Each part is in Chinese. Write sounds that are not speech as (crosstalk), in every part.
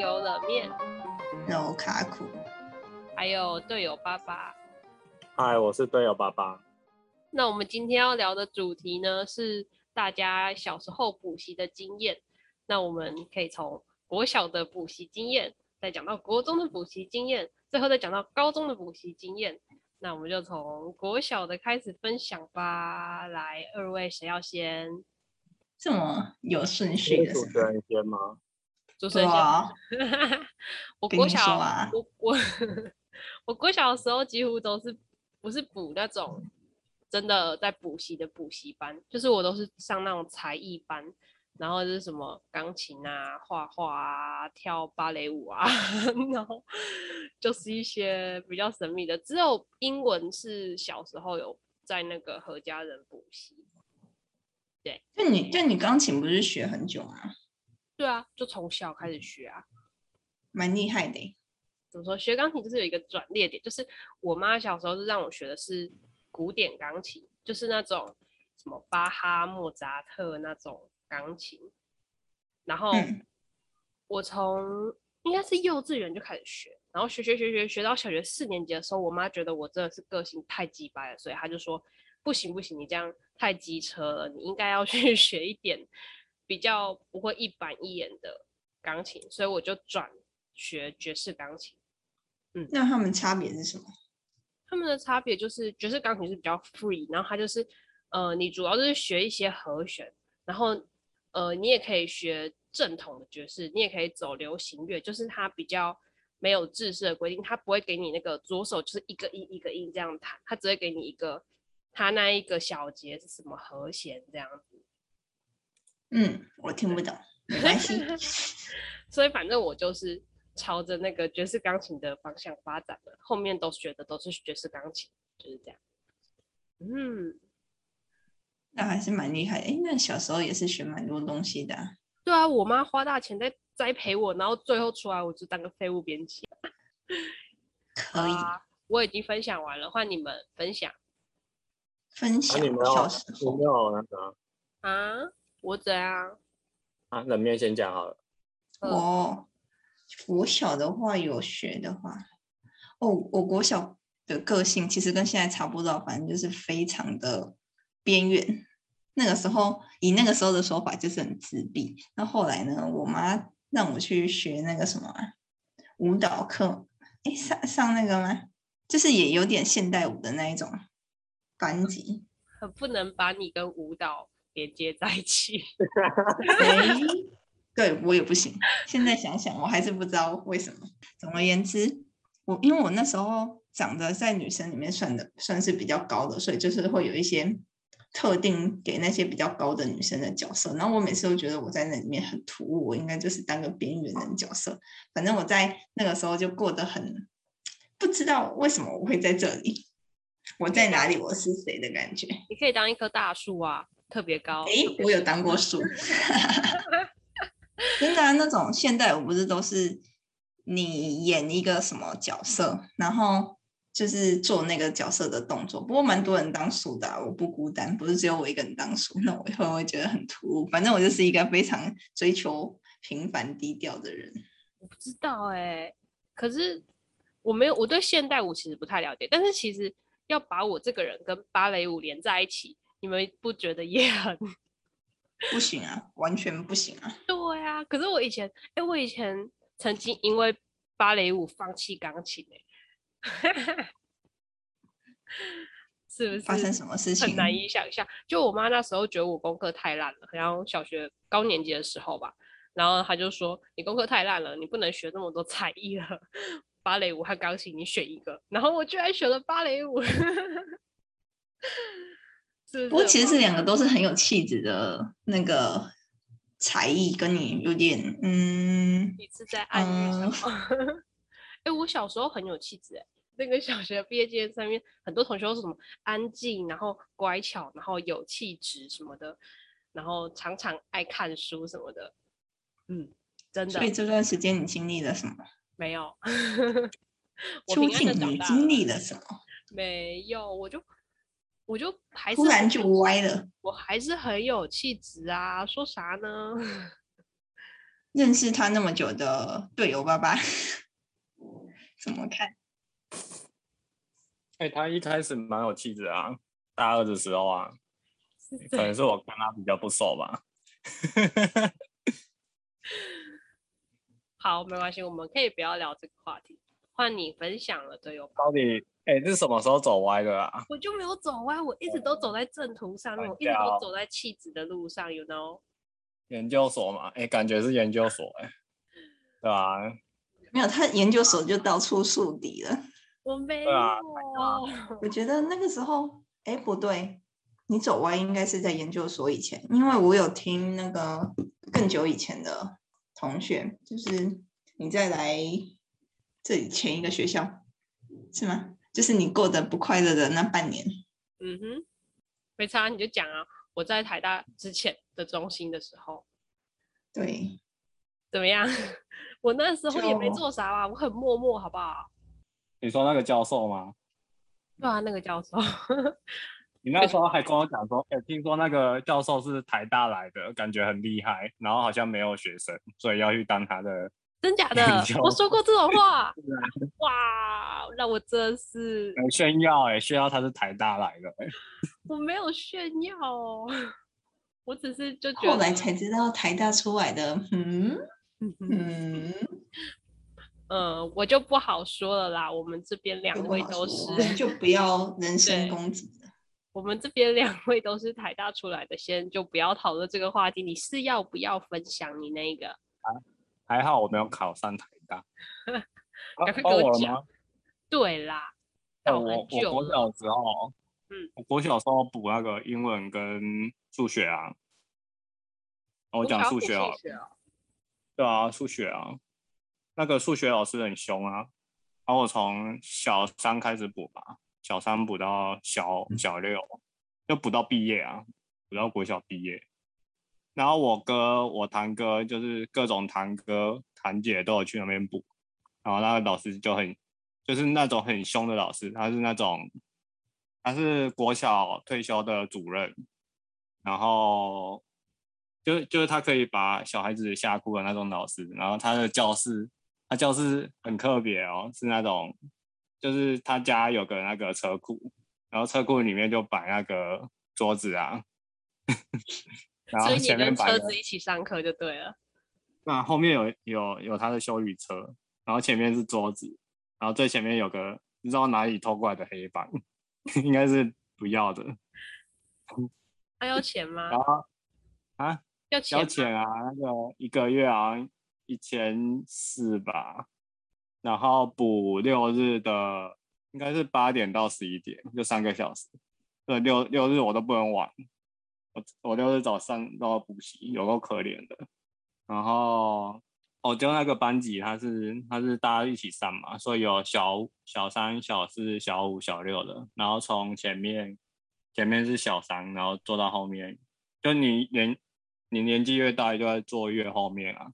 有冷面、肉卡苦，还有队友爸爸。嗨，我是队友爸爸。那我们今天要聊的主题呢，是大家小时候补习的经验。那我们可以从国小的补习经验，再讲到国中的补习经验，最后再讲到高中的补习经验。那我们就从国小的开始分享吧。来，二位谁要先？这么有顺序的？主持人先吗？主持人先。(laughs) 啊、我国小，啊、我我我国小的时候几乎都是不是补那种真的在补习的补习班，就是我都是上那种才艺班。然后就是什么钢琴啊、画画啊、跳芭蕾舞啊，(laughs) 然后就是一些比较神秘的。只有英文是小时候有在那个何家人补习。对，就你就你钢琴不是学很久吗？对啊，就从小开始学啊，蛮厉害的。怎么说？学钢琴就是有一个转捩点，就是我妈小时候是让我学的是古典钢琴，就是那种什么巴哈、莫扎特那种。钢琴，然后我从应该是幼稚园就开始学，然后学学学学学到小学四年级的时候，我妈觉得我真的是个性太鸡掰了，所以她就说不行不行，你这样太机车了，你应该要去 (laughs) 学一点比较不会一板一眼的钢琴，所以我就转学爵士钢琴。嗯，那他们差别是什么？他们的差别就是爵士钢琴是比较 free，然后它就是呃，你主要就是学一些和弦，然后。呃，你也可以学正统的爵士，你也可以走流行乐，就是它比较没有制式的规定，它不会给你那个左手就是一个音一个音这样弹，它只会给你一个，它那一个小节是什么和弦这样子。嗯，我听不懂，没关系。(laughs) 所以反正我就是朝着那个爵士钢琴的方向发展的，后面都学的都是爵士钢琴，就是这样。嗯。那还是蛮厉害的，哎，那小时候也是学蛮多东西的啊。对啊，我妈花大钱在栽培我，然后最后出来我就当个废物编辑。(laughs) 可以，啊，我已经分享完了，换你们分享。分享小时候，啊，你没有那个啊？我怎样？啊，冷面先讲好了。我国小的话有学的话，哦，我国小的个性其实跟现在差不多，反正就是非常的。边缘，那个时候以那个时候的说法就是很自闭。那后来呢，我妈让我去学那个什么、啊、舞蹈课，哎，上上那个吗？就是也有点现代舞的那一种班级。很不能把你跟舞蹈连接在一起。(laughs) 哎，对我也不行。现在想想，我还是不知道为什么。总而言之，我因为我那时候长得在女生里面算的算是比较高的，所以就是会有一些。特定给那些比较高的女生的角色，然后我每次都觉得我在那里面很突兀，我应该就是当个边缘人角色。反正我在那个时候就过得很不知道为什么我会在这里，我在哪里，我是谁的感觉。你可以当一棵大树啊，特别高。哎，我有当过树。(laughs) 真的啊，那种现代舞不是都是你演一个什么角色，然后。就是做那个角色的动作，不过蛮多人当树的，我不孤单，不是只有我一个人当树，那我以后会觉得很突兀。反正我就是一个非常追求平凡低调的人。我不知道哎、欸，可是我没有，我对现代舞其实不太了解。但是其实要把我这个人跟芭蕾舞连在一起，你们不觉得也很不行啊？完全不行啊！对啊，可是我以前，哎、欸，我以前曾经因为芭蕾舞放弃钢琴。是不是发生什么事情？很难以想象。就我妈那时候觉得我功课太烂了，然后小学高年级的时候吧，然后她就说：“你功课太烂了，你不能学那么多才艺了，芭蕾舞和钢琴你选一个。”然后我居然选了芭蕾舞。是不过其实是两个都是很有气质的那个才艺，跟你有点嗯。你是在暗喻什么？(laughs) 嗯哎，我小时候很有气质哎，那个小学毕业纪念上面很多同学都是什么安静，然后乖巧，然后有气质什么的，然后常常爱看书什么的，嗯，真的。所以这段时间你经历了什么？没有。(laughs) 究竟你经历了什么？没有，我就我就还是突然就歪了。我还是很有气质啊，说啥呢？(laughs) 认识他那么久的队友爸爸怎么看？哎、欸，他一开始蛮有气质啊，大二的时候啊，可能是我跟他比较不熟吧。(laughs) 好，没关系，我们可以不要聊这个话题，换你分享了队友。到底，哎、欸，这是什么时候走歪的啊？我就没有走歪，我一直都走在正途上面，我一直都走在气质的路上，you know。研究所嘛，哎、欸，感觉是研究所、欸，哎，(laughs) 对吧？没有，他研究所就到处树敌了。(laughs) 我没有，啊、我觉得那个时候，哎，不对，你走歪应该是在研究所以前，因为我有听那个更久以前的同学，就是你再来这里前一个学校，是吗？就是你过得不快乐的那半年。嗯哼，没差，你就讲啊，我在台大之前的中心的时候，对，怎么样？(laughs) 我那时候也没做啥啊，我很默默，好不好？你说那个教授吗？对啊，那个教授。(laughs) 你那时候还跟我讲说，哎、欸，听说那个教授是台大来的，感觉很厉害，然后好像没有学生，所以要去当他的。真假的？(laughs) 我说过这种话？(laughs) 哇，那我真是炫耀哎、欸，炫耀他是台大来的、欸。(laughs) 我没有炫耀，我只是就觉得。后来才知道台大出来的，嗯嗯。嗯，我就不好说了啦。我们这边两位都是，就不要人身攻击。我们这边两位都是台大出来的，先就不要讨论这个话题。你是要不要分享你那个？还还好我没有考上台大。(laughs) 赶快给我讲。啊、对啦，我我国小的时候，嗯，我国小时候补那个英文跟数学啊。我讲数学啊。对啊，数学啊。那个数学老师很凶啊，然后我从小三开始补吧，小三补到小小六，就补到毕业啊，补到国小毕业。然后我哥、我堂哥就是各种堂哥、堂姐都有去那边补，然后那个老师就很，就是那种很凶的老师，他是那种，他是国小退休的主任，然后就就是他可以把小孩子吓哭的那种老师，然后他的教室。他教室很特别哦，是那种，就是他家有个那个车库，然后车库里面就摆那个桌子啊，然后前面摆车子一起上课就对了。那后面有有有他的休旅车，然后前面是桌子，然后最前面有个不知道哪里偷过来的黑板，(laughs) 应该是不要的。还要钱吗？然后啊，要钱？要钱啊，那个一个月啊。一千四吧，然后补六日的应该是八点到十一点，就三个小时。对，六六日我都不能玩，我我六日早上都要补习，有够可怜的。然后我就那个班级，他是他是大家一起上嘛，所以有小小三、小四、小五、小六的。然后从前面前面是小三，然后坐到后面，就你年你年纪越大，就在坐越后面啊。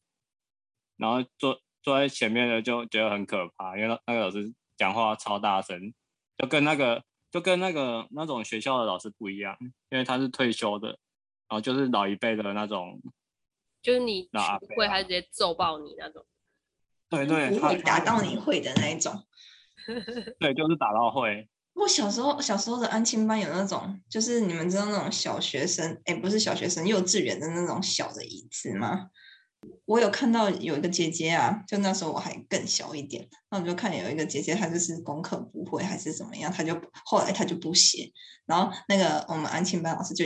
然后坐坐在前面的就觉得很可怕，因为那个老师讲话超大声，就跟那个就跟那个那种学校的老师不一样，因为他是退休的，然后就是老一辈的那种，就是你不会，还是直接揍爆你那种，(laughs) 对对，不会打到你会的那一种，(laughs) 对，就是打到会。我小时候小时候的安亲班有那种，就是你们知道那种小学生，哎，不是小学生，幼稚园的那种小的椅子吗？我有看到有一个姐姐啊，就那时候我还更小一点，那我就看有一个姐姐，她就是功课不会还是怎么样，她就后来她就不写，然后那个我们安庆班老师就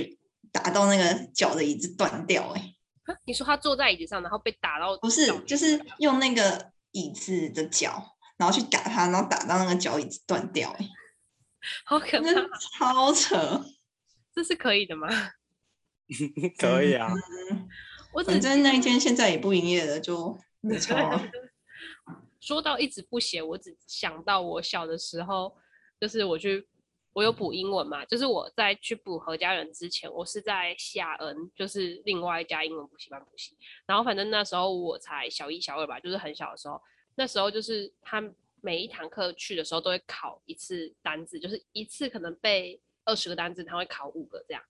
打到那个脚的椅子断掉，哎，你说她坐在椅子上，然后被打到？不是，就是用那个椅子的脚，然后去打她，然后打到那个脚椅子断掉，哎，好可怕，超扯，这是可以的吗？(laughs) 可以啊。嗯我反正那一天现在也不营业了，就 (laughs) 没错。(laughs) 说到一直不写，我只想到我小的时候，就是我去，我有补英文嘛，就是我在去补何家人之前，我是在夏恩，就是另外一家英文补习班补习。然后反正那时候我才小一、小二吧，就是很小的时候。那时候就是他每一堂课去的时候都会考一次单字，就是一次可能背二十个单字，他会考五个这样。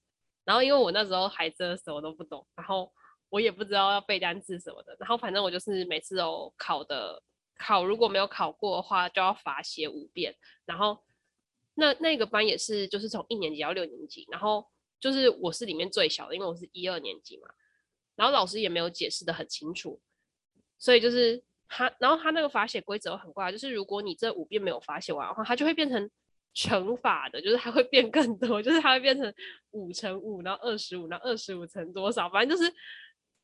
然后因为我那时候还真的什么都不懂，然后。我也不知道要背单词什么的。然后反正我就是每次都考的考，如果没有考过的话，就要罚写五遍。然后那那个班也是，就是从一年级到六年级，然后就是我是里面最小的，因为我是一二年级嘛。然后老师也没有解释得很清楚，所以就是他，然后他那个罚写规则很怪，就是如果你这五遍没有罚写完的话，他就会变成。乘法的，就是它会变更多，(laughs) 就是它会变成五乘五，然后二十五，然后二十五乘多少，反正就是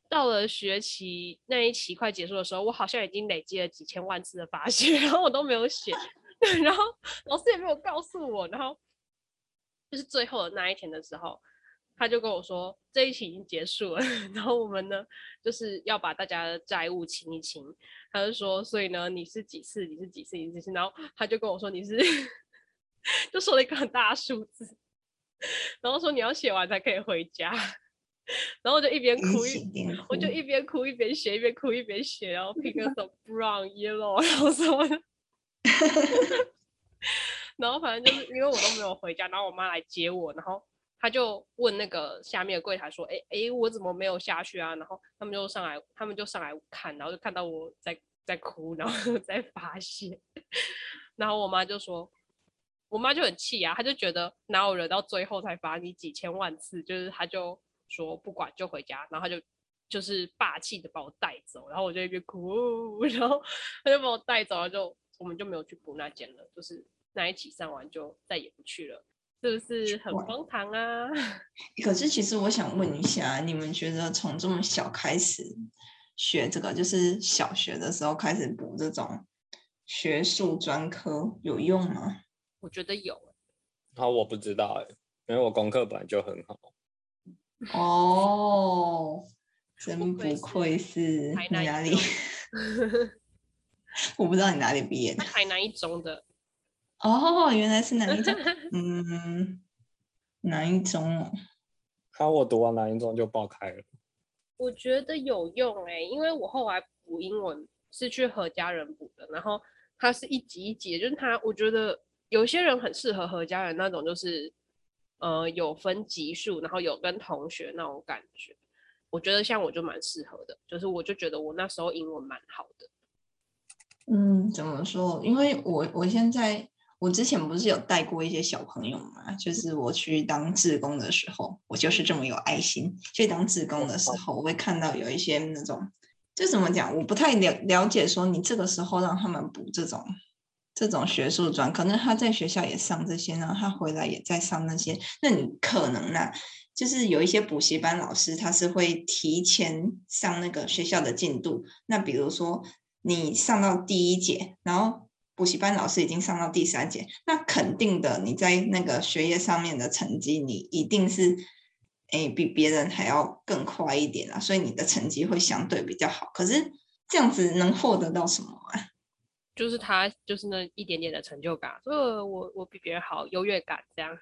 到了学期那一期快结束的时候，我好像已经累积了几千万次的罚写，(laughs) 然后我都没有写，然后老师也没有告诉我，然后就是最后的那一天的时候，他就跟我说这一期已经结束了，(laughs) 然后我们呢就是要把大家的债务清一清，他就说，所以呢你是几次，你是几次，你是几次，然后他就跟我说你是。(laughs) 就说了一个很大的数字，然后说你要写完才可以回家，然后我就一边哭一，我就一边哭一边写，一边哭一边写，然后 (laughs) pick brown yellow，然后什么的，(laughs) 然后反正就是因为我都没有回家，然后我妈来接我，然后她就问那个下面的柜台说，哎哎，我怎么没有下去啊？然后他们就上来，他们就上来看，然后就看到我在在哭，然后 (laughs) 在发泄，然后我妈就说。我妈就很气啊，她就觉得哪有人到最后才罚你几千万次，就是她就说不管就回家，然后他就就是霸气的把我带走，然后我就一边哭，(laughs) 然后他就把我带走了，就我们就没有去补那间了，就是那一起上完就再也不去了，是不是很荒唐啊？(laughs) 可是其实我想问一下，你们觉得从这么小开始学这个，就是小学的时候开始补这种学术专科有用吗？我觉得有，好，我不知道哎，因为我功课本来就很好。哦，真不愧是哪里？(laughs) (laughs) 我不知道你哪里毕业的。台南一中的。哦，原来是南一中？(laughs) 嗯，南一中？好，我读完南一中就爆开了。我觉得有用哎，因为我后来补英文是去何家人补的，然后他是一级一级，就是他，我觉得。有些人很适合何家人那种，就是，呃，有分级数，然后有跟同学那种感觉。我觉得像我就蛮适合的，就是我就觉得我那时候英文蛮好的。嗯，怎么说？因为我我现在我之前不是有带过一些小朋友嘛，就是我去当志工的时候，我就是这么有爱心。去当志工的时候，我会看到有一些那种，就怎么讲？我不太了了解，说你这个时候让他们补这种。这种学术专，可能他在学校也上这些，然后他回来也在上那些。那你可能呢，就是有一些补习班老师，他是会提前上那个学校的进度。那比如说你上到第一节，然后补习班老师已经上到第三节，那肯定的你在那个学业上面的成绩，你一定是诶比别人还要更快一点啊，所以你的成绩会相对比较好。可是这样子能获得到什么啊？就是他，就是那一点点的成就感，呃，我我比别人好，优越感这样。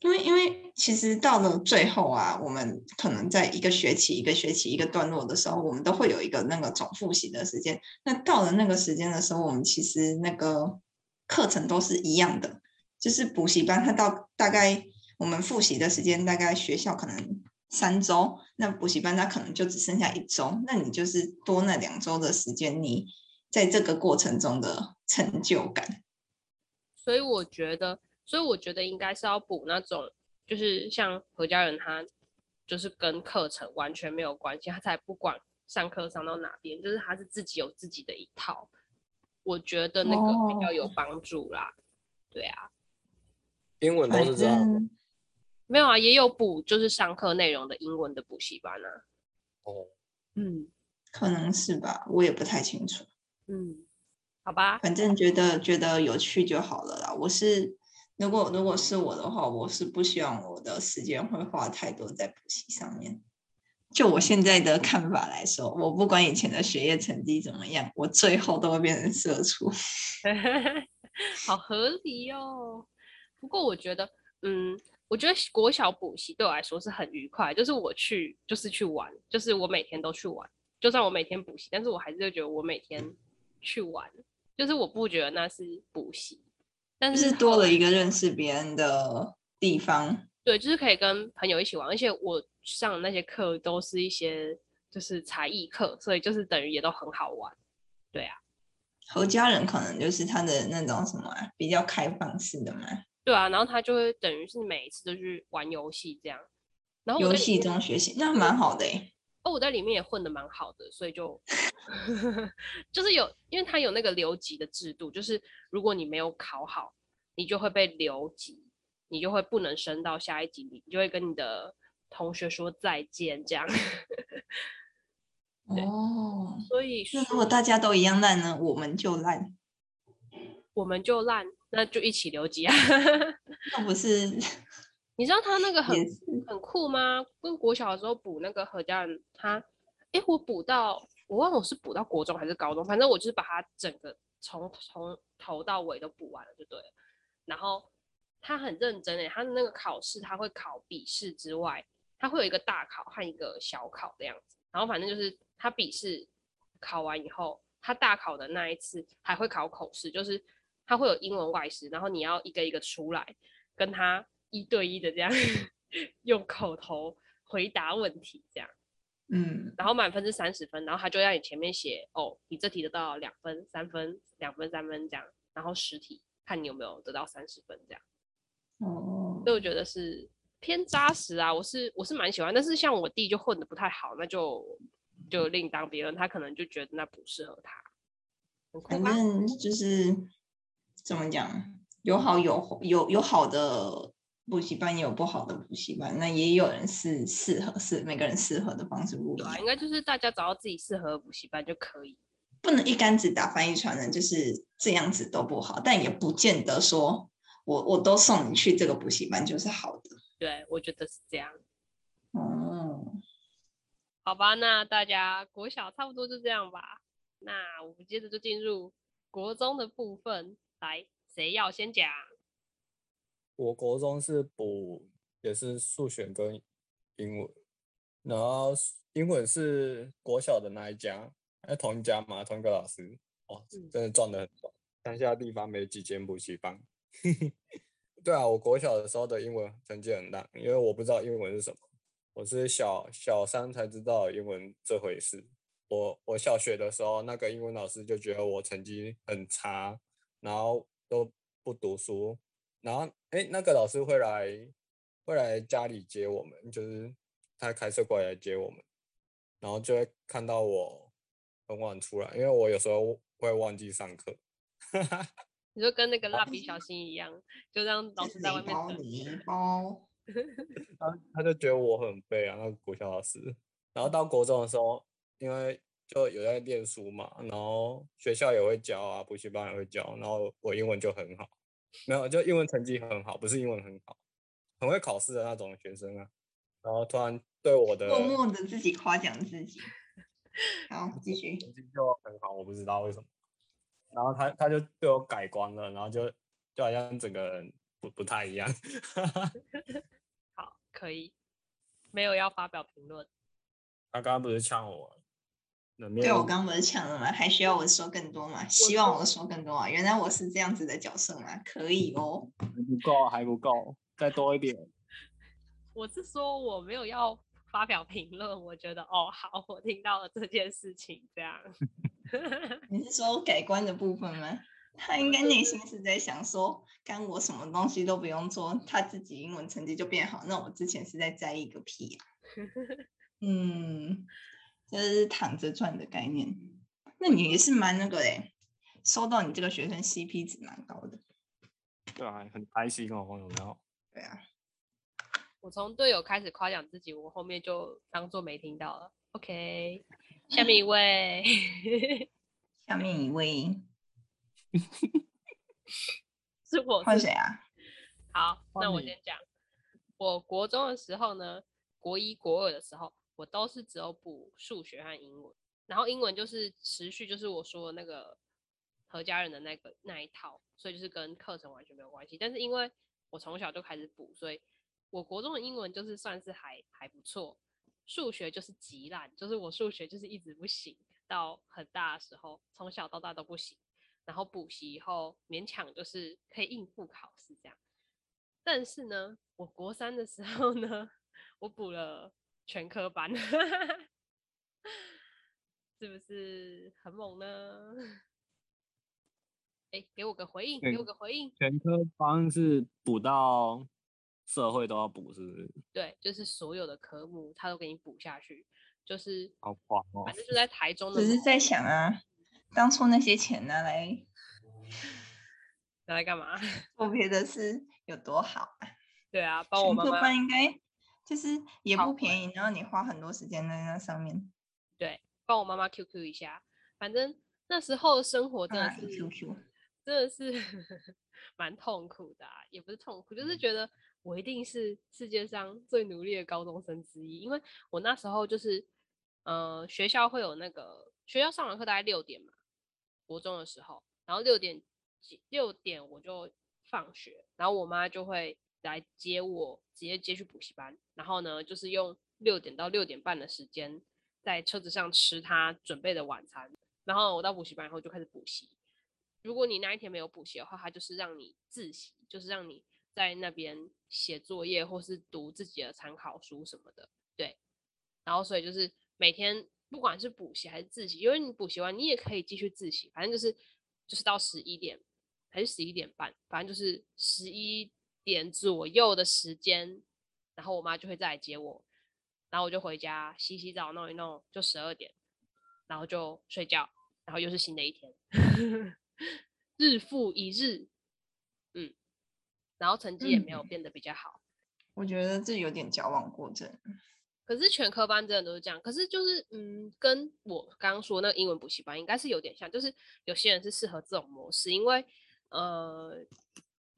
因为因为其实到了最后啊，我们可能在一个学期一个学期一个段落的时候，我们都会有一个那个总复习的时间。那到了那个时间的时候，我们其实那个课程都是一样的，就是补习班，它到大概我们复习的时间，大概学校可能三周，那补习班它可能就只剩下一周，那你就是多那两周的时间，你。在这个过程中的成就感，所以我觉得，所以我觉得应该是要补那种，就是像何家人他，就是跟课程完全没有关系，他才不管上课上到哪边，就是他是自己有自己的一套，我觉得那个比较有帮助啦。哦、对啊，英文都是这样，没有啊，也有补就是上课内容的英文的补习班啊。哦，嗯，可能是吧，我也不太清楚。嗯，好吧，反正觉得觉得有趣就好了啦。我是如果如果是我的话，我是不希望我的时间会花太多在补习上面。就我现在的看法来说，我不管以前的学业成绩怎么样，我最后都会变成社畜。(laughs) 好合理哦。不过我觉得，嗯，我觉得国小补习对我来说是很愉快，就是我去就是去玩，就是我每天都去玩，就算我每天补习，但是我还是会觉得我每天。去玩，就是我不觉得那是补习，但是，是多了一个认识别人的地方。对，就是可以跟朋友一起玩，而且我上的那些课都是一些就是才艺课，所以就是等于也都很好玩。对啊，和家人可能就是他的那种什么、啊、比较开放式的嘛。对啊，然后他就会等于是每一次都去玩游戏这样，然后游戏中学习，那蛮好的哎。哦，我在里面也混的蛮好的，所以就 (laughs) 就是有，因为他有那个留级的制度，就是如果你没有考好，你就会被留级，你就会不能升到下一级，你就会跟你的同学说再见这样。(laughs) 哦，所以那如果大家都一样烂呢？我们就烂，我们就烂，那就一起留级啊！(laughs) 那不是？你知道他那个很很酷吗？跟国小的时候补那个何家人，他，哎，我补到我忘了我是补到国中还是高中，反正我就是把他整个从从头到尾都补完了就对了。然后他很认真诶，他的那个考试他会考笔试之外，他会有一个大考和一个小考的样子。然后反正就是。他笔试考完以后，他大考的那一次还会考口试，就是他会有英文外师，然后你要一个一个出来跟他一对一的这样 (laughs) 用口头回答问题，这样，嗯，然后满分是三十分，然后他就在你前面写哦，你这题得到两分、三分、两分、三分这样，然后十题看你有没有得到三十分这样，哦，所以我觉得是偏扎实啊，我是我是蛮喜欢，但是像我弟就混的不太好，那就。就另当别论，他可能就觉得那不适合他。反正就是怎么讲，有好有有有好的补习班，也有不好的补习班。那也有人是适合，是每个人适合的方式不一样。应该就是大家找到自己适合的补习班就可以，不能一竿子打翻一船人，就是这样子都不好。但也不见得说我我都送你去这个补习班就是好的。对，我觉得是这样。嗯。好吧，那大家国小差不多就这样吧。那我们接着就进入国中的部分。来，谁要先讲？我国中是补也是数学跟英文，然后英文是国小的那一家，哎，同一家嘛，同一个老师。哦，真的赚的很多。乡下地方没几间补习班。(laughs) 对啊，我国小的时候的英文成绩很烂，因为我不知道英文是什么。我是小小三才知道英文这回事。我我小学的时候，那个英文老师就觉得我成绩很差，然后都不读书。然后哎，那个老师会来会来家里接我们，就是他开车过来接我们，然后就会看到我很晚出来，因为我有时候会忘记上课。(laughs) 你说跟那个蜡笔小新一样，就让老师在外面等。(laughs) 他他就觉得我很背啊，那个国小老师。然后到国中的时候，因为就有在念书嘛，然后学校也会教啊，补习班也会教，然后我英文就很好，没有就英文成绩很好，不是英文很好，很会考试的那种学生啊。然后突然对我的默默的自己夸奖自己，好继续，成绩就很好，我不知道为什么。然后他他就对我改观了，然后就就好像整个人不不太一样。(laughs) 好可以，没有要发表评论。他刚刚不是呛我？对，我刚刚不是抢了吗？还需要我说更多吗？希望我说更多啊！原来我是这样子的角色吗？可以 (laughs) 哦。还不够，还不够，再多一点。(laughs) 我是说我没有要发表评论，我觉得哦好，我听到了这件事情，这样。(laughs) 你是说改观的部分吗？他应该内心是在想说，干我什么东西都不用做，他自己英文成绩就变好。那我之前是在在意个屁啊！嗯，就是躺着赚的概念。那你也是蛮那个嘞，收到你这个学生 CP 值蛮高的。对啊，很开心哦，朋友们。对啊，我从队友开始夸奖自己，我后面就当做没听到了。OK，下面一位，(laughs) 下面一位。(laughs) 是我换谁啊？好，那我先讲。我国中的时候呢，国一、国二的时候，我都是只有补数学和英文，然后英文就是持续，就是我说的那个何家人的那个那一套，所以就是跟课程完全没有关系。但是因为我从小就开始补，所以我国中的英文就是算是还还不错，数学就是极烂，就是我数学就是一直不行，到很大的时候，从小到大都不行。然后补习以后，勉强就是可以应付考试这样。但是呢，我国三的时候呢，(laughs) 我补了全科班，(laughs) 是不是很猛呢？哎，给我个回应，给我个回应。全科班是补到社会都要补，是不是？对，就是所有的科目他都给你补下去，就是好狂哦。反正就在台中的。只是在想啊，当初那些钱拿来拿来干嘛？(laughs) 做别的事有多好啊？对啊，帮我妈妈。全科班应该就是也不便宜，然后你花很多时间在那上面。对，帮我妈妈 QQ 一下，反正那时候的生活真的是 QQ。真的是 (laughs) 蛮痛苦的，啊，也不是痛苦，就是觉得我一定是世界上最努力的高中生之一，因为我那时候就是，呃，学校会有那个学校上完课大概六点嘛，国中的时候，然后六点几六点我就放学，然后我妈就会来接我，直接接去补习班，然后呢，就是用六点到六点半的时间在车子上吃他准备的晚餐，然后我到补习班以后就开始补习。如果你那一天没有补习的话，他就是让你自习，就是让你在那边写作业或是读自己的参考书什么的。对，然后所以就是每天不管是补习还是自习，因为你补习完你也可以继续自习，反正就是就是到十一点还是十一点半，反正就是十一点左右的时间，然后我妈就会再来接我，然后我就回家洗洗澡弄一弄，就十二点，然后就睡觉，然后又是新的一天。(laughs) 日复一日，嗯，然后成绩也没有变得比较好。嗯，我觉得这有点矫枉过正。可是全科班真的都是这样。可是就是，嗯，跟我刚刚说那个英文补习班应该是有点像，就是有些人是适合这种模式，因为呃，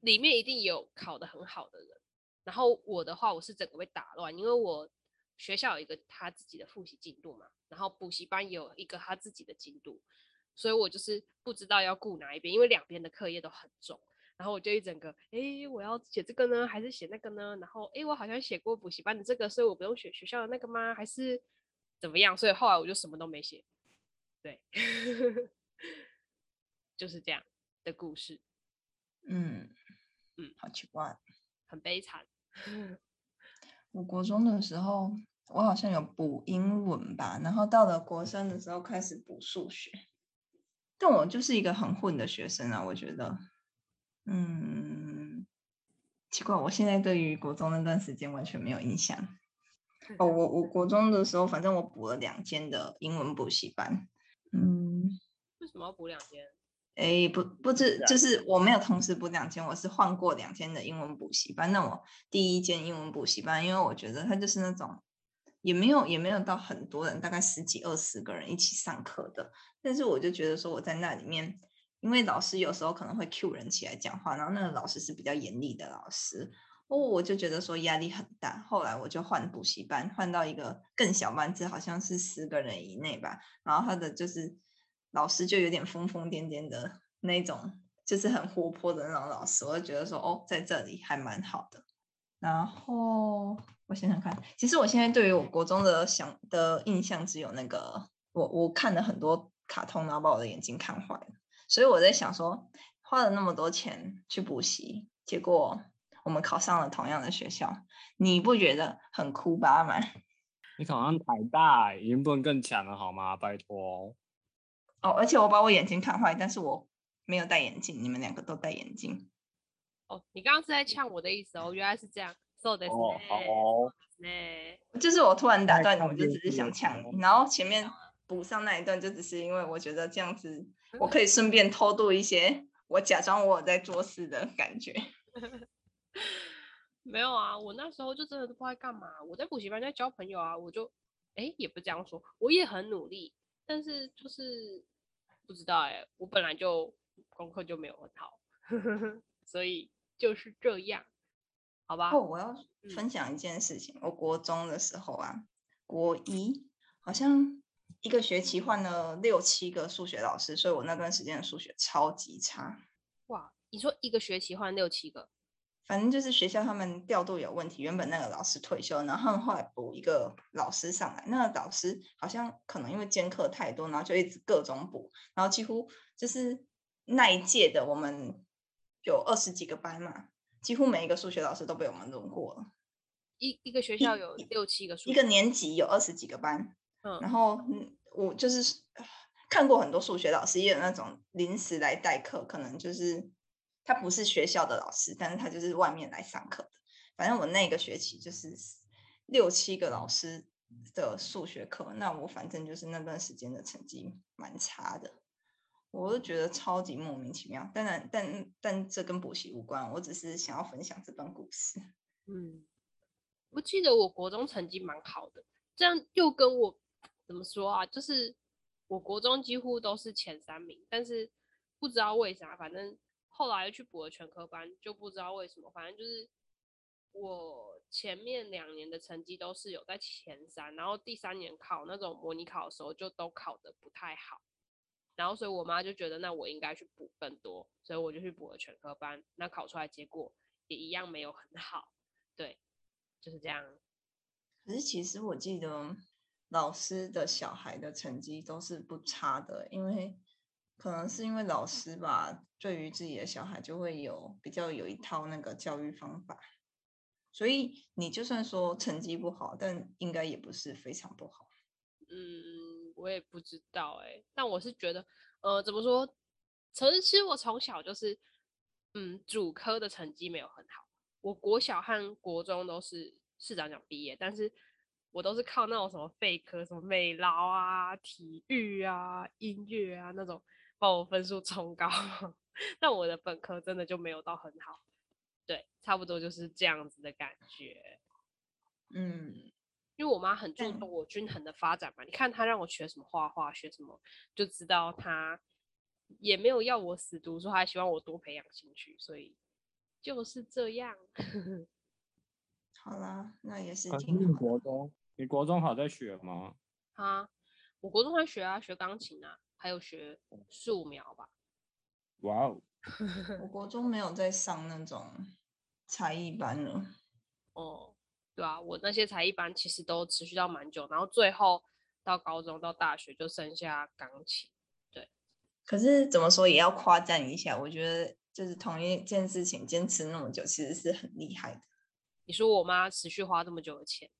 里面一定有考得很好的人。然后我的话，我是整个被打乱，因为我学校有一个他自己的复习进度嘛，然后补习班有一个他自己的进度。所以我就是不知道要顾哪一边，因为两边的课业都很重，然后我就一整个，哎，我要写这个呢，还是写那个呢？然后，哎，我好像写过补习班的这个，所以我不用写学校的那个吗？还是怎么样？所以后来我就什么都没写，对，(laughs) 就是这样的故事。嗯嗯，好奇怪，很悲惨。(laughs) 我国中的时候，我好像有补英文吧，然后到了国三的时候开始补数学。但我就是一个很混的学生啊，我觉得，嗯，奇怪，我现在对于国中那段时间完全没有印象。(laughs) 哦，我我国中的时候，反正我补了两间的英文补习班。嗯，为什么要补两间？哎，不，不是，就是我没有同时补两天，我是换过两天的英文补习班。那我第一间英文补习班，因为我觉得它就是那种。也没有也没有到很多人，大概十几二十个人一起上课的。但是我就觉得说我在那里面，因为老师有时候可能会 cue 人起来讲话，然后那个老师是比较严厉的老师，哦，我就觉得说压力很大。后来我就换补习班，换到一个更小班制，好像是十个人以内吧。然后他的就是老师就有点疯疯癫癫的那种，就是很活泼的那种老师，我就觉得说哦，在这里还蛮好的。然后。我想想看，其实我现在对于我国中的想的印象只有那个，我我看了很多卡通，然后把我的眼睛看坏了。所以我在想说，花了那么多钱去补习，结果我们考上了同样的学校，你不觉得很哭吧吗？你考上台大，已经不能更强了好吗？拜托。哦，而且我把我眼睛看坏，但是我没有戴眼镜，你们两个都戴眼镜。哦，你刚刚是在呛我的意思哦，原来是这样。So 的哦，好，就是我突然打断你，我就只是想呛你，然后前面补上那一段，就只是因为我觉得这样子，我可以顺便偷渡一些我假装我在做事的感觉。(laughs) 没有啊，我那时候就真的都不知道干嘛，我在补习班在交朋友啊，我就哎也不这样说，我也很努力，但是就是不知道哎，我本来就功课就没有很好，(laughs) 所以就是这样。好吧，哦，我要分享一件事情。嗯、我国中的时候啊，国一好像一个学期换了六七个数学老师，所以我那段时间的数学超级差。哇，你说一个学期换六七个？反正就是学校他们调度有问题，原本那个老师退休，然后后来补一个老师上来，那个老师好像可能因为兼课太多，然后就一直各种补，然后几乎就是那一届的我们有二十几个班嘛。几乎每一个数学老师都被我们轮过了。一一个学校有六七个数学，一个年级有二十几个班，嗯，然后我就是 (sighs) 看过很多数学老师，也有那种临时来代课，可能就是他不是学校的老师，但是他就是外面来上课的。反正我那个学期就是六七个老师的数学课，那我反正就是那段时间的成绩蛮差的，我都觉得超级莫名其妙。当然，但但这跟补习无关，我只是想要分享这段故事。嗯，我记得我国中成绩蛮好的，这样又跟我怎么说啊？就是我国中几乎都是前三名，但是不知道为啥，反正后来又去补了全科班，就不知道为什么，反正就是。我前面两年的成绩都是有在前三，然后第三年考那种模拟考的时候就都考得不太好，然后所以我妈就觉得那我应该去补更多，所以我就去补了全科班，那考出来结果也一样没有很好，对，就是这样。可是其实我记得老师的小孩的成绩都是不差的，因为可能是因为老师吧，对于自己的小孩就会有比较有一套那个教育方法。所以你就算说成绩不好，但应该也不是非常不好。嗯，我也不知道哎、但我是觉得，呃，怎么说？其实，其实我从小就是，嗯，主科的成绩没有很好。我国小和国中都是市长奖毕业，但是我都是靠那种什么废科，什么美劳啊、体育啊、音乐啊那种，把我分数冲高。(laughs) 但我的本科真的就没有到很好。对，差不多就是这样子的感觉。嗯，因为我妈很注重我均衡的发展嘛。你看她让我学什么画画，学什么，就知道她也没有要我死读书，她还希望我多培养兴趣，所以就是这样。(laughs) 好啦，那也是挺好。你国中，你国中好在学吗？啊，我国中还学啊，学钢琴啊，还有学素描吧。哇哦！我国中没有在上那种。才艺班了，哦，对啊，我那些才艺班其实都持续到蛮久，然后最后到高中到大学就剩下钢琴。对，可是怎么说也要夸赞一下，我觉得就是同一件事情坚持那么久，其实是很厉害的。你说我妈持续花这么久的钱，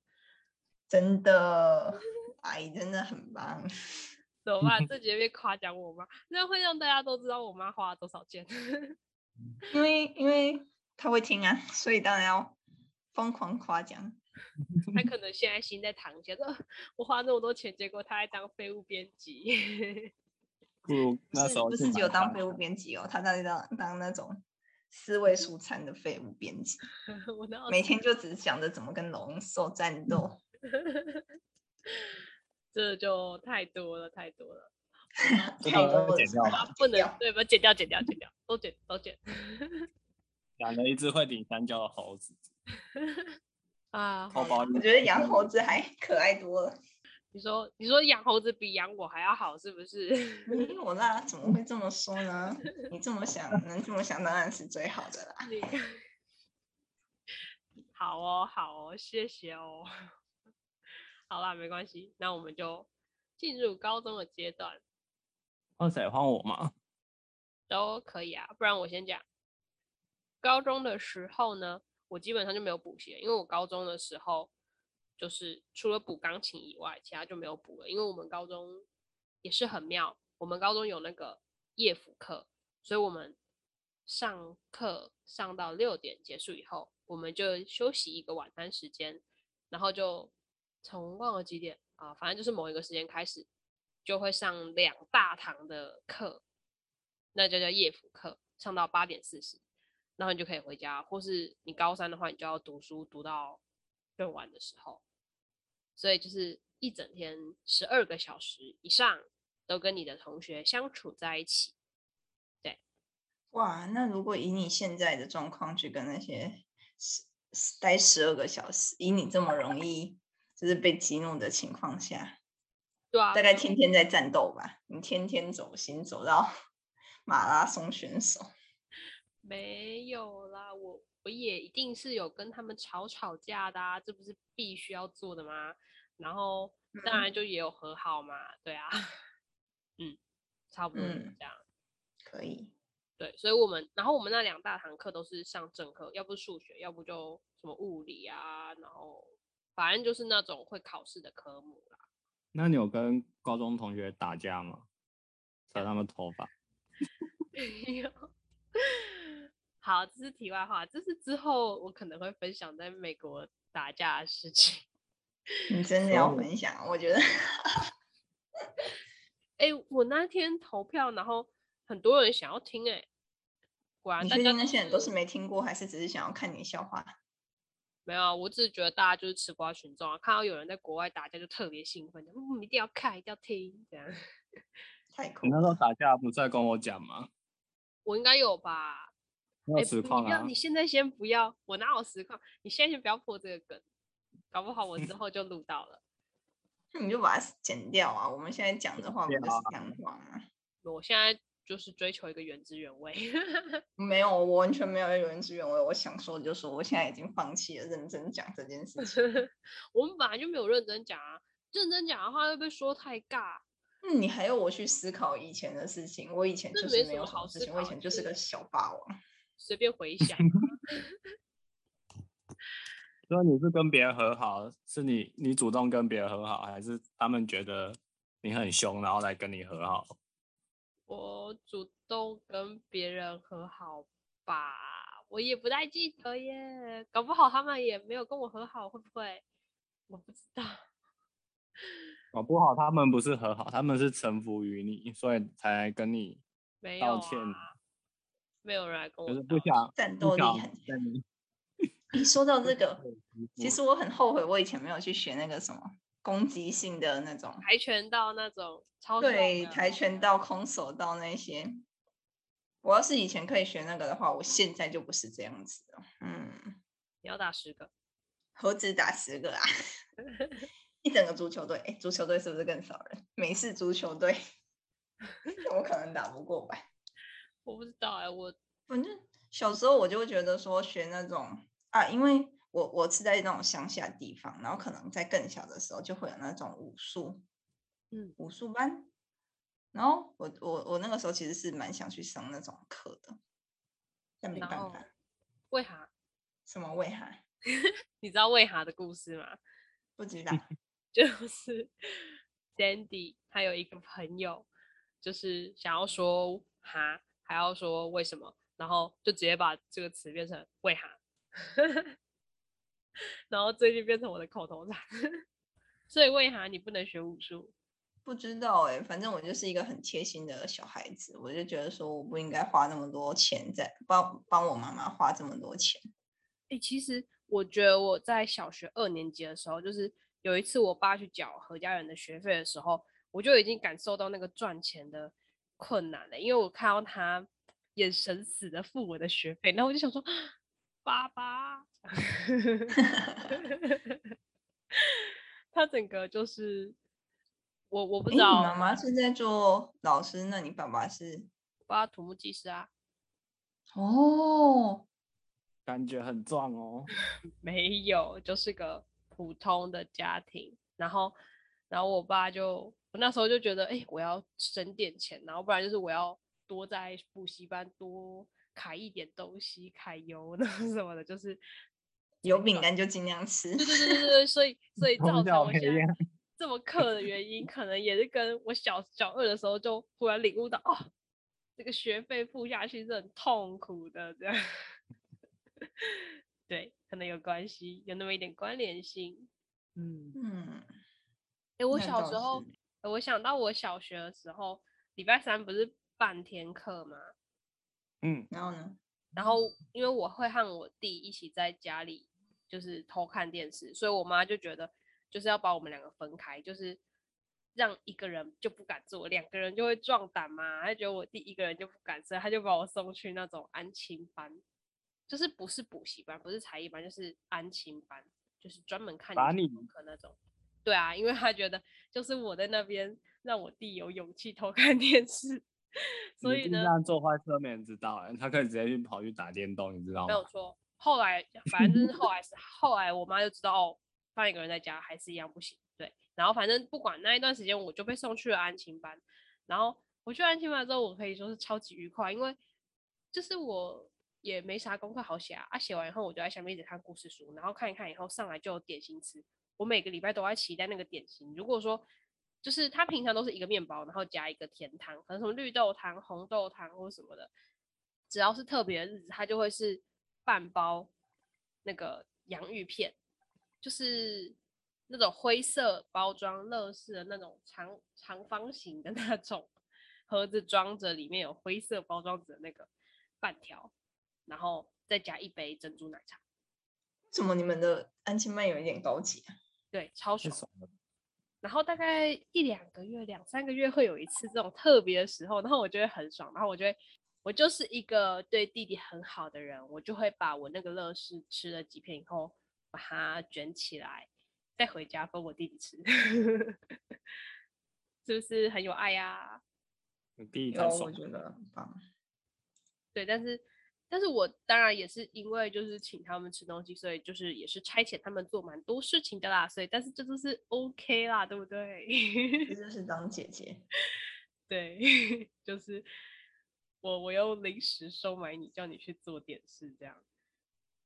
真的，阿姨真的很棒。怎么办？这节被夸奖我妈，那会让大家都知道我妈花了多少钱。因 (laughs) 为因为。他会听啊，所以当然要疯狂夸奖。(laughs) 他可能现在心在淌血，说我花那么多钱，结果他还当废物编辑。不如 (laughs) 那时候不是只有当废物编辑哦，他在当当那种四位数餐的废物编辑，每天就只想着怎么跟龙兽战斗。这就太多了，太多了。太多 (laughs) 了，剪掉吧，不能对吧？剪掉，剪掉，剪掉，都剪，都剪。(laughs) 养了一只会顶香蕉的猴子 (laughs) 啊！我觉得养猴子还可爱多了。你说，你说养猴子比养我还要好，是不是？没有啦，怎么会这么说呢？你这么想，能这么想，当然是最好的啦。好哦，好哦，谢谢哦。好啦，没关系，那我们就进入高中的阶段。换谁？换我吗？都可以啊，不然我先讲。高中的时候呢，我基本上就没有补习，因为我高中的时候就是除了补钢琴以外，其他就没有补了。因为我们高中也是很妙，我们高中有那个夜辅课，所以我们上课上到六点结束以后，我们就休息一个晚餐时间，然后就从忘了几点啊，反正就是某一个时间开始，就会上两大堂的课，那就叫夜辅课，上到八点四十。然后你就可以回家，或是你高三的话，你就要读书读到更晚的时候。所以就是一整天十二个小时以上都跟你的同学相处在一起。对，哇，那如果以你现在的状况去跟那些十待十二个小时，以你这么容易就是被激怒的情况下，对啊，大概天天在战斗吧？你天天走心走到 (laughs) 马拉松选手。(laughs) 没有啦，我我也一定是有跟他们吵吵架的啊，这不是必须要做的吗？然后当然就也有和好嘛，嗯、对啊，(laughs) 嗯，差不多是这样，可以，对，所以我们然后我们那两大堂课都是上正课，要不数学，要不就什么物理啊，然后反正就是那种会考试的科目啦，那你有跟高中同学打架吗？扯他们头发？(laughs) 没有。好，这是题外话，这是之后我可能会分享在美国打架的事情。你真的要分享？我觉得。哎、欸，我那天投票，然后很多人想要听、欸，哎，果然大家那些人都是没听过，还是只是想要看你笑话？没有，我只是觉得大家就是吃瓜群众啊，看到有人在国外打架就特别兴奋，嗯，一定要看，一定要听，这样。(laughs) 太酷！你那时候打架不是在跟我讲吗？我应该有吧？没有实况啊、欸！你要，你现在先不要，我哪有实况？你现在先不要破这个梗，搞不好我之 (laughs) 后就录到了。那你就把它剪掉啊！我们现在讲的话不是干话吗？我现在就是追求一个原汁原味。(laughs) 没有，我完全没有原汁原味。我想说就是，我现在已经放弃了认真讲这件事情。(laughs) 我们本来就没有认真讲啊，认真讲的话会不会说太尬？嗯，你还要我去思考以前的事情？我以前就是没有好事情，我以前就是个小霸王。(laughs) 随便回想。所以你是跟别人和好，是你你主动跟别人和好，还是他们觉得你很凶，然后来跟你和好？我主动跟别人和好吧，我也不太记得耶，搞不好他们也没有跟我和好，会不会？我不知道。搞不好他们不是和好，他们是臣服于你，所以才来跟你道歉。没有啊，没有人来跟我就是不想战斗力很强。(laughs) 你说到这个，(laughs) 其实我很后悔，我以前没有去学那个什么攻击性的那种跆拳道那种超对跆拳道、空手道那些。我要是以前可以学那个的话，我现在就不是这样子了。嗯，你要打十个，(laughs) 何止打十个啊？(laughs) 一整个足球队，哎，足球队是不是更少人？美式足球队，(laughs) 我可能打不过吧？我不知道哎，我反正小时候我就会觉得说学那种。啊，因为我我是在那种乡下地方，然后可能在更小的时候就会有那种武术，嗯，武术班，然后我我我那个时候其实是蛮想去上那种课的，但没办法。为啥？什么为啥？(laughs) 你知道为啥的故事吗？不知道。(laughs) 就是 Sandy 他有一个朋友，就是想要说哈，还要说为什么，然后就直接把这个词变成为啥。然后最近变成我的口头禅，(laughs) 所以为啥你不能学武术？不知道哎、欸，反正我就是一个很贴心的小孩子，我就觉得说我不应该花那么多钱在帮帮我妈妈花这么多钱。哎、欸，其实我觉得我在小学二年级的时候，就是有一次我爸去缴何家人的学费的时候，我就已经感受到那个赚钱的困难了，因为我看到他眼神死的付我的学费，然后我就想说。爸爸，(laughs) (laughs) 他整个就是我，我不知道。妈妈是在做老师，那你爸爸是？爸爸土木技师啊。哦，感觉很壮哦。(laughs) 没有，就是个普通的家庭。然后，然后我爸就，我那时候就觉得，哎、欸，我要省点钱，然后不然就是我要多在补习班多。开一点东西，揩油那 (laughs) 什么的，就是有饼干就尽量吃。对对对对对，所以 (laughs) 所以造成我现在 (laughs) 这么氪的原因，可能也是跟我小小二的时候就忽然领悟到，哦，这个学费付下去是很痛苦的，这样。对，可能有关系，有那么一点关联性。嗯嗯。哎，我小时候，我想到我小学的时候，礼拜三不是半天课吗？嗯，然后呢？然后因为我会和我弟一起在家里，就是偷看电视，所以我妈就觉得就是要把我们两个分开，就是让一个人就不敢做，两个人就会壮胆嘛。她觉得我弟一个人就不敢，所以她就把我送去那种安亲班，就是不是补习班，不是才艺班，就是安亲班，就是专门看你功课那种。对啊，因为她觉得就是我在那边让我弟有勇气偷看电视。所以呢，这样做坏车没人知道，他可以直接去跑去打电动，你知道吗？没 (laughs) 有错。后来反正就是后来是后来，我妈就知道哦，放一个人在家还是一样不行。对，然后反正不管那一段时间，我就被送去了安亲班。然后我去安亲班之后，我可以说是超级愉快，因为就是我也没啥功课好写啊，啊写完以后我就在下面一直看故事书，然后看一看以后上来就有点心吃。我每个礼拜都在期待那个点心。如果说就是它平常都是一个面包，然后加一个甜汤，可能什么绿豆汤、红豆汤或什么的。只要是特别的日子，它就会是半包那个洋芋片，就是那种灰色包装、乐事的那种长长方形的那种盒子，装着里面有灰色包装纸的那个半条，然后再加一杯珍珠奶茶。为什么你们的安亲班有一点高级啊？对，超爽。然后大概一两个月、两三个月会有一次这种特别的时候，然后我觉得很爽，然后我觉得。我就是一个对弟弟很好的人，我就会把我那个乐事吃了几片以后，把它卷起来，再回家分我弟弟吃，(laughs) 是不是很有爱呀、啊？弟弟有，我觉得很棒。对，但是，但是我当然也是因为就是请他们吃东西，所以就是也是差遣他们做蛮多事情的啦，所以但是这都是 OK 啦，对不对？这就是当姐姐，(laughs) 对，(laughs) 就是。我我用零食收买你，叫你去做点事，这样。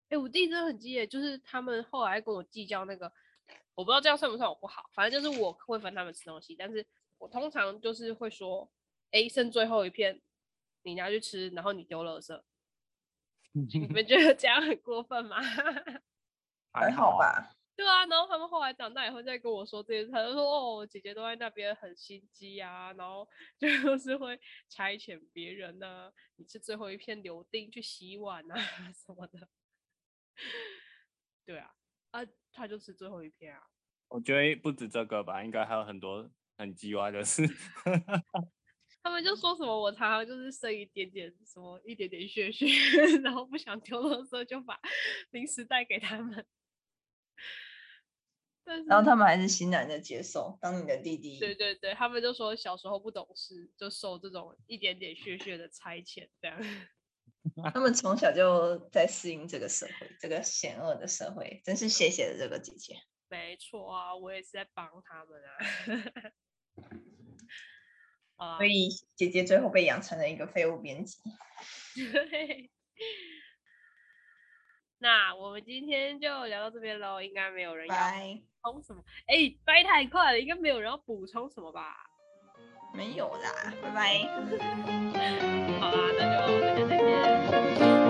哎，我弟真的很激烈，就是他们后来跟我计较那个，我不知道这样算不算我不好，反正就是我会分他们吃东西，但是我通常就是会说，哎，剩最后一片，你拿去吃，然后你丢垃圾。你们 (laughs) 觉得这样很过分吗？(laughs) 还好吧。对啊，然后他们后来长大以后再跟我说这些，他就说哦，姐姐都在那边很心机啊，然后 (laughs) 就是会差遣别人呢、啊，你是最后一片留丁去洗碗啊什么的。对啊，啊，他就是最后一片啊。我觉得不止这个吧，应该还有很多很鸡歪的事。他们就说什么，我常常就是剩一点点什么一点点血血，(laughs) 然后不想丢垃圾，就把零食带给他们。然后他们还是欣然的接受当你的弟弟。对对对，他们就说小时候不懂事，就受这种一点点血血的差遣，这样。(laughs) 他们从小就在适应这个社会，这个险恶的社会，真是谢谢了这个姐姐。没错啊，我也是在帮他们啊。(laughs) 啊，所以姐姐最后被养成了一个废物编辑。(laughs) 对。那我们今天就聊到这边喽，应该没有人要补充什么。哎掰太快了，应该没有人要补充什么吧？没有啦，拜拜。(laughs) 好啦，那就大家再见。